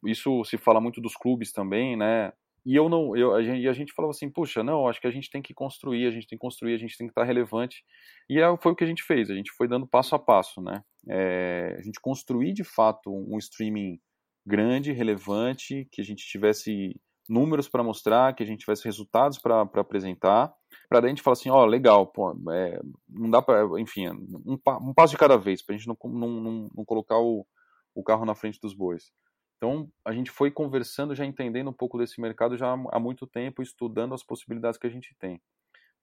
isso se fala muito dos clubes também, né? E eu não, eu, a, gente, a gente falava assim, puxa, não, acho que a gente tem que construir, a gente tem que construir, a gente tem que estar relevante. E é, foi o que a gente fez, a gente foi dando passo a passo, né? É, a gente construir de fato um streaming grande, relevante, que a gente tivesse números para mostrar, que a gente tivesse resultados para apresentar, para daí a gente falar assim, ó, oh, legal, pô, é, não dá para, enfim, um, um, passo de cada vez, para a gente não, não, não, não colocar o, o carro na frente dos bois. Então, a gente foi conversando, já entendendo um pouco desse mercado já há muito tempo, estudando as possibilidades que a gente tem.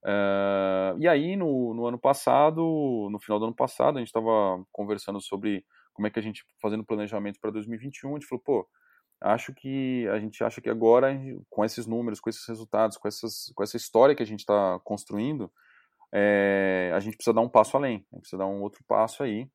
Uh, e aí, no, no, ano passado, no final do ano passado, a gente estava conversando sobre como é que a gente, fazendo planejamento para 2021, a gente falou, pô, acho que a gente acha que agora, com esses números, com esses resultados, com, essas, com essa história que a gente está construindo, é, a gente precisa dar um passo além, a gente precisa dar um outro passo aí,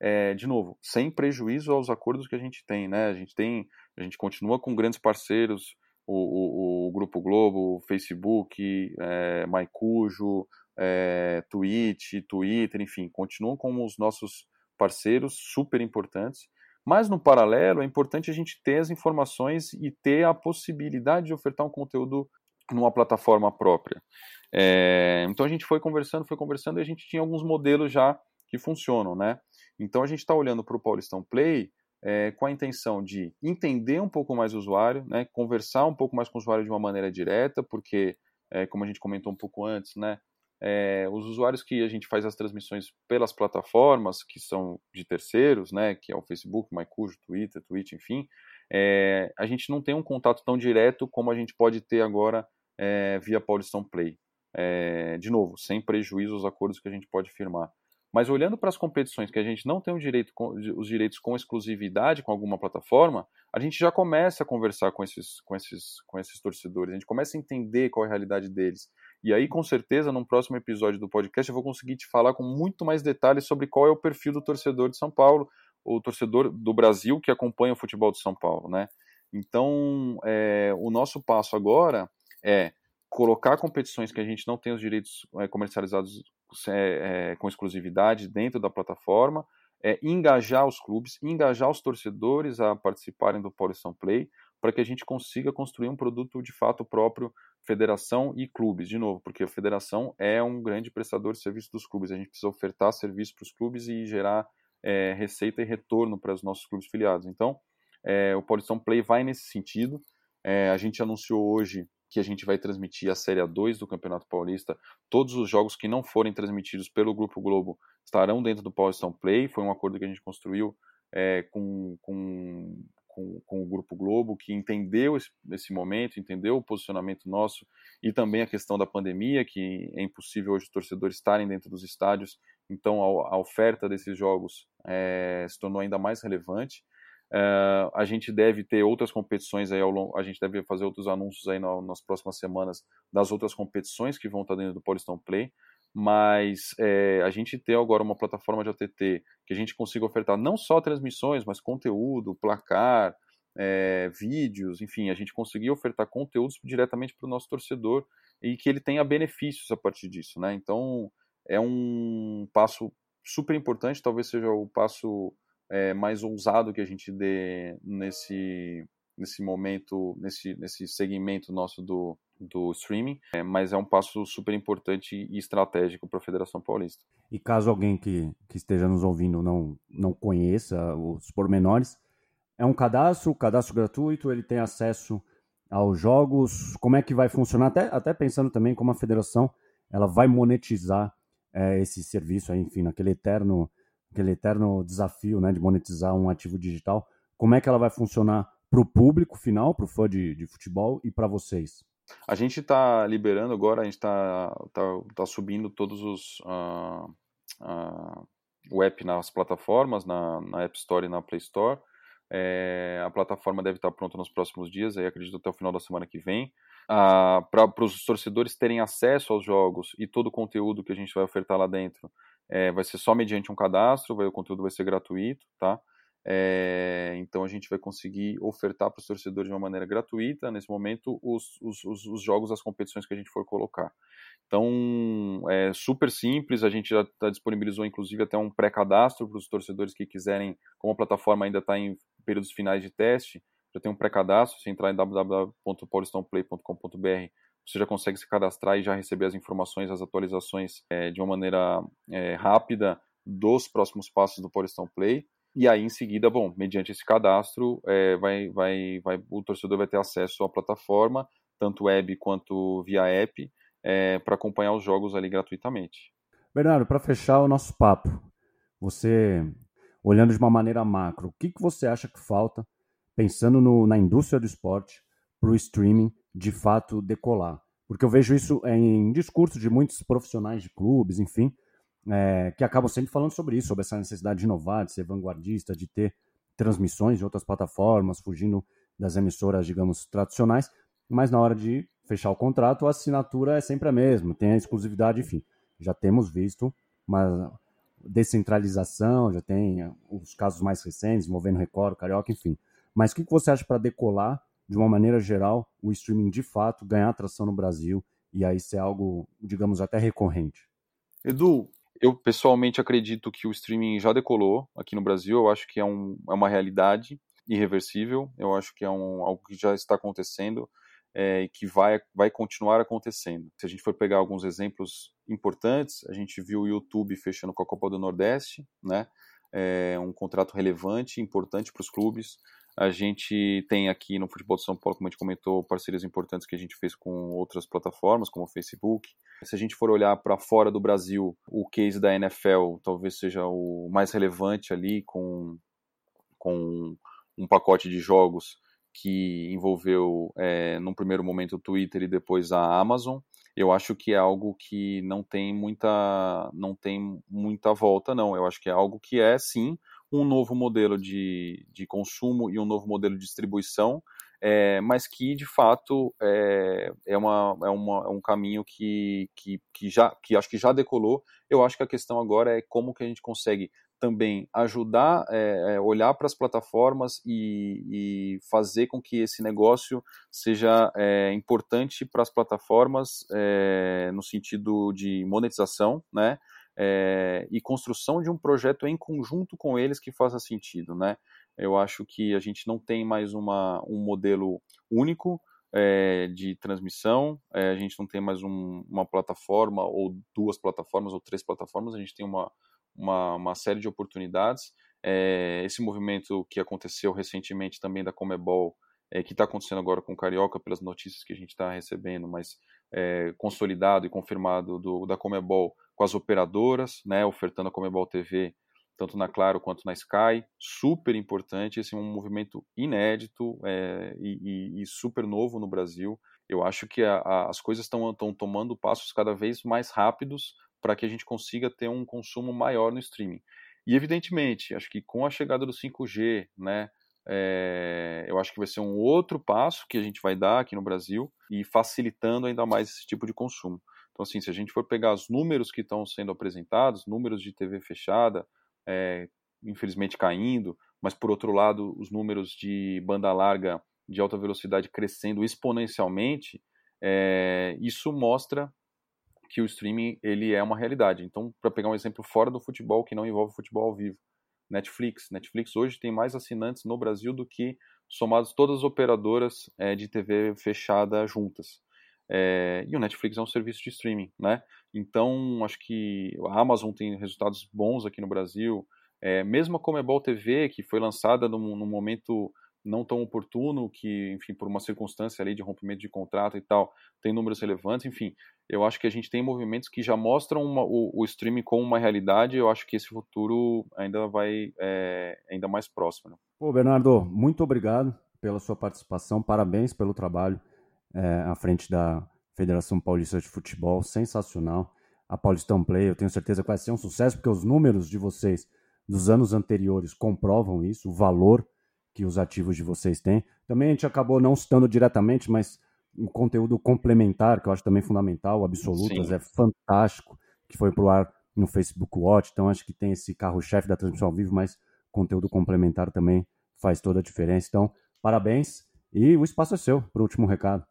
é, de novo, sem prejuízo aos acordos que a gente tem, né? A gente tem, a gente continua com grandes parceiros, o, o, o Grupo Globo, o Facebook, é, Maicujo, é, Twitch, Twitter, enfim, continuam como os nossos parceiros super importantes. Mas no paralelo é importante a gente ter as informações e ter a possibilidade de ofertar um conteúdo numa plataforma própria. É, então a gente foi conversando, foi conversando e a gente tinha alguns modelos já que funcionam, né? Então a gente está olhando para o Paulistão Play é, com a intenção de entender um pouco mais o usuário, né, conversar um pouco mais com o usuário de uma maneira direta, porque, é, como a gente comentou um pouco antes, né, é, os usuários que a gente faz as transmissões pelas plataformas, que são de terceiros, né, que é o Facebook, MyCujo, Twitter, Twitch, enfim, é, a gente não tem um contato tão direto como a gente pode ter agora é, via Paulistão Play. De novo, sem prejuízo aos acordos que a gente pode firmar. Mas olhando para as competições que a gente não tem direito, os direitos com exclusividade com alguma plataforma, a gente já começa a conversar com esses, com esses, com esses torcedores, a gente começa a entender qual é a realidade deles. E aí, com certeza, num próximo episódio do podcast, eu vou conseguir te falar com muito mais detalhes sobre qual é o perfil do torcedor de São Paulo, o torcedor do Brasil que acompanha o futebol de São Paulo, né? Então, é, o nosso passo agora é colocar competições que a gente não tem os direitos é, comercializados é, é, com exclusividade dentro da plataforma, é, engajar os clubes, engajar os torcedores a participarem do Paulistão Play, para que a gente consiga construir um produto de fato próprio, federação e clubes, de novo, porque a federação é um grande prestador de serviço dos clubes, a gente precisa ofertar serviço para os clubes e gerar é, receita e retorno para os nossos clubes filiados. Então, é, o Paulistão Play vai nesse sentido. É, a gente anunciou hoje que a gente vai transmitir a Série A2 do Campeonato Paulista. Todos os jogos que não forem transmitidos pelo Grupo Globo estarão dentro do Paulistão Play. Foi um acordo que a gente construiu é, com, com, com, com, o Grupo Globo, que entendeu esse, esse, momento, entendeu o posicionamento nosso e também a questão da pandemia, que é impossível hoje os torcedores estarem dentro dos estádios. Então a, a oferta desses jogos é, se tornou ainda mais relevante. Uh, a gente deve ter outras competições aí ao longo, a gente deve fazer outros anúncios aí no, nas próximas semanas das outras competições que vão estar dentro do Paulistão Play, mas é, a gente tem agora uma plataforma de OTT que a gente consiga ofertar não só transmissões, mas conteúdo, placar, é, vídeos, enfim, a gente conseguir ofertar conteúdos diretamente para o nosso torcedor e que ele tenha benefícios a partir disso, né? Então é um passo super importante, talvez seja o passo é, mais ousado que a gente dê nesse, nesse momento, nesse, nesse segmento nosso do, do streaming, é, mas é um passo super importante e estratégico para a Federação Paulista. E caso alguém que, que esteja nos ouvindo não, não conheça os pormenores, é um cadastro, cadastro gratuito, ele tem acesso aos jogos, como é que vai funcionar, até, até pensando também como a federação ela vai monetizar é, esse serviço, aí, enfim, naquele eterno aquele eterno desafio né, de monetizar um ativo digital. Como é que ela vai funcionar para o público final, para o fã de, de futebol e para vocês? A gente está liberando agora, a gente está tá, tá subindo todos os uh, uh, o app nas plataformas, na, na App Store e na Play Store. É, a plataforma deve estar pronta nos próximos dias, aí acredito até o final da semana que vem. Ah, para os torcedores terem acesso aos jogos e todo o conteúdo que a gente vai ofertar lá dentro, é, vai ser só mediante um cadastro, vai, o conteúdo vai ser gratuito, tá? É, então a gente vai conseguir ofertar para os torcedores de uma maneira gratuita, nesse momento, os, os, os, os jogos, as competições que a gente for colocar. Então é super simples, a gente já tá, disponibilizou inclusive até um pré-cadastro para os torcedores que quiserem, como a plataforma ainda está em períodos finais de teste, já tem um pré-cadastro, se entrar em www.paulistãoplay.com.br você já consegue se cadastrar e já receber as informações, as atualizações é, de uma maneira é, rápida dos próximos passos do Paulistão Play. E aí, em seguida, bom, mediante esse cadastro, é, vai, vai, vai, o torcedor vai ter acesso à plataforma, tanto web quanto via app, é, para acompanhar os jogos ali gratuitamente. Bernardo, para fechar o nosso papo, você, olhando de uma maneira macro, o que, que você acha que falta, pensando no, na indústria do esporte, para o streaming de fato decolar. Porque eu vejo isso em discursos de muitos profissionais de clubes, enfim, é, que acabam sempre falando sobre isso, sobre essa necessidade de inovar, de ser vanguardista, de ter transmissões de outras plataformas, fugindo das emissoras, digamos, tradicionais, mas na hora de fechar o contrato, a assinatura é sempre a mesma, tem a exclusividade, enfim. Já temos visto uma descentralização, já tem os casos mais recentes envolvendo Record, Carioca, enfim. Mas o que você acha para decolar de uma maneira geral, o streaming de fato ganhar atração no Brasil e aí ser algo, digamos, até recorrente? Edu, eu pessoalmente acredito que o streaming já decolou aqui no Brasil. Eu acho que é, um, é uma realidade irreversível. Eu acho que é um, algo que já está acontecendo é, e que vai, vai continuar acontecendo. Se a gente for pegar alguns exemplos importantes, a gente viu o YouTube fechando com a Copa do Nordeste, né? É um contrato relevante, importante para os clubes. A gente tem aqui no Futebol de São Paulo, como a gente comentou, parcerias importantes que a gente fez com outras plataformas, como o Facebook. Se a gente for olhar para fora do Brasil, o case da NFL talvez seja o mais relevante ali, com, com um pacote de jogos que envolveu, é, num primeiro momento, o Twitter e depois a Amazon. eu acho que é algo que não tem muita não tem muita volta não eu acho que é algo que é sim um novo modelo de, de consumo e um novo modelo de distribuição é, mas que de fato é, é, uma, é, uma, é um caminho que, que, que já que acho que já decolou eu acho que a questão agora é como que a gente consegue também ajudar é, olhar para as plataformas e, e, fazer com que esse negócio seja é, importante para as plataformas é, no sentido de monetização, né? É, e construção de um projeto em conjunto com eles que faça sentido, né? Eu acho que a gente não tem mais uma, um modelo único é, de transmissão, é, a gente não tem mais um, uma plataforma ou duas plataformas ou três plataformas, a gente tem uma, uma, uma série de oportunidades. Esse movimento que aconteceu recentemente também da Comebol, que está acontecendo agora com o Carioca, pelas notícias que a gente está recebendo, mas é, consolidado e confirmado do, da Comebol com as operadoras, né, ofertando a Comebol TV tanto na Claro quanto na Sky, super importante, esse é um movimento inédito é, e, e, e, super novo no Brasil. Eu acho que a, a, as coisas estão tomando passos cada vez mais rápidos para que a gente consiga ter um consumo maior no streaming. E evidentemente, acho que com a chegada do 5G, né, é, eu acho que vai ser um outro passo que a gente vai dar aqui no Brasil e facilitando ainda mais esse tipo de consumo. Então, assim, se a gente for pegar os números que estão sendo apresentados, números de TV fechada, é, infelizmente caindo, mas por outro lado, os números de banda larga de alta velocidade crescendo exponencialmente, é, isso mostra que o streaming ele é uma realidade. Então, para pegar um exemplo fora do futebol que não envolve futebol ao vivo, Netflix. Netflix hoje tem mais assinantes no Brasil do que somados todas as operadoras é, de TV fechada juntas. É, e o Netflix é um serviço de streaming, né? Então, acho que a Amazon tem resultados bons aqui no Brasil. É, mesmo a Comebol TV, que foi lançada num, num momento não tão oportuno, que, enfim, por uma circunstância ali de rompimento de contrato e tal, tem números relevantes, enfim, eu acho que a gente tem movimentos que já mostram uma, o, o, streaming como uma realidade, eu acho que esse futuro ainda vai é, ainda mais próximo. Né? Pô, Bernardo, muito obrigado pela sua participação, parabéns pelo trabalho é, à frente da Federação Paulista de Futebol, sensacional. A Paulistão Play, eu tenho certeza que vai ser um sucesso, porque os números de vocês dos anos anteriores comprovam isso, o valor que os ativos de vocês têm. Também a gente acabou não citando diretamente, mas um conteúdo complementar, que eu acho também fundamental, Absolutas, Sim. é fantástico, que foi pro ar no Facebook Watch, então acho que tem esse carro-chefe da transmissão ao vivo, mas conteúdo complementar também faz toda a diferença. Então, parabéns e o espaço é seu para o último recado.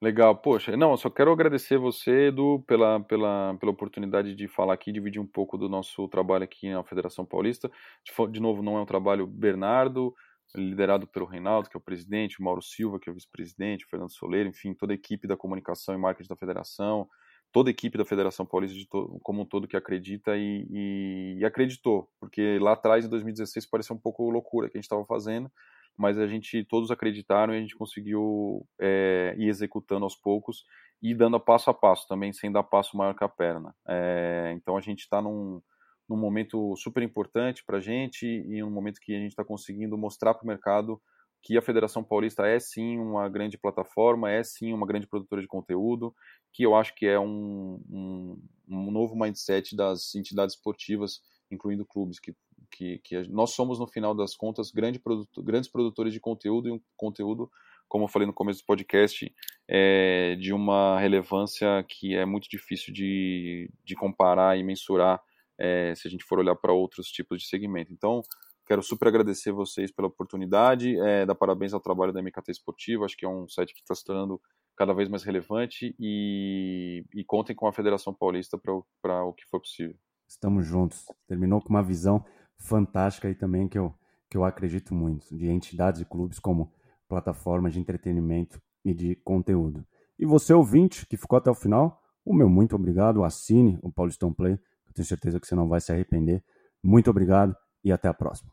Legal, poxa, não, só quero agradecer você, Edu, pela, pela, pela oportunidade de falar aqui, dividir um pouco do nosso trabalho aqui na Federação Paulista. De, de novo, não é um trabalho Bernardo, liderado pelo Reinaldo, que é o presidente, o Mauro Silva, que é o vice-presidente, o Fernando Soleiro, enfim, toda a equipe da comunicação e marketing da federação, toda a equipe da Federação Paulista como um todo que acredita e, e, e, acreditou, porque lá atrás, em 2016, parecia um pouco loucura que a gente estava fazendo, mas a gente, todos acreditaram e a gente conseguiu é, ir executando aos poucos e dando passo a passo também, sem dar passo maior que a perna. É, então a gente está num num momento super importante para a gente e um momento que a gente está conseguindo mostrar para o mercado que a Federação Paulista é sim uma grande plataforma, é sim uma grande produtora de conteúdo, que eu acho que é um, um, um novo mindset das entidades esportivas, incluindo clubes, que, que, que, nós somos, no final das contas, grande produtor, grandes produtores de conteúdo e um conteúdo, como eu falei no começo do podcast, é, de uma relevância que é muito difícil de, de comparar e mensurar é, se a gente for olhar para outros tipos de segmento. Então, quero super agradecer vocês pela oportunidade, é, dar parabéns ao trabalho da MKT Esportivo, acho que é um site que está se tornando cada vez mais relevante e, e contem com a Federação Paulista para o que for possível. Estamos juntos. Terminou com uma visão fantástica e também que eu, que eu acredito muito, de entidades e clubes como plataforma de entretenimento e de conteúdo. E você, ouvinte, que ficou até o final, o meu muito obrigado. Assine o Paulistão Play tenho certeza que você não vai se arrepender. Muito obrigado e até a próxima.